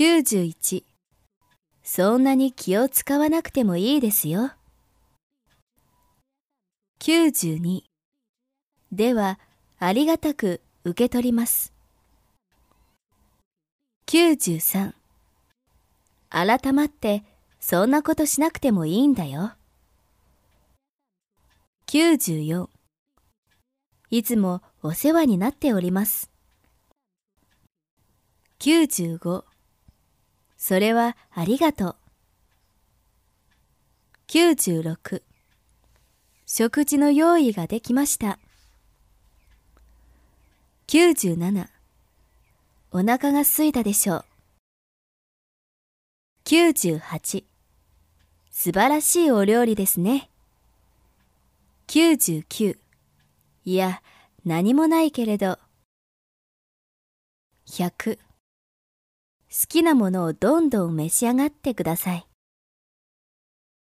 91そんなに気を使わなくてもいいですよ。92ではありがたく受け取ります。93改まってそんなことしなくてもいいんだよ。94いつもお世話になっております。95それはありがとう。96食事の用意ができました。97お腹が空いたでしょう。98素晴らしいお料理ですね。99いや、何もないけれど。100好きなものをどんどん召し上がってください。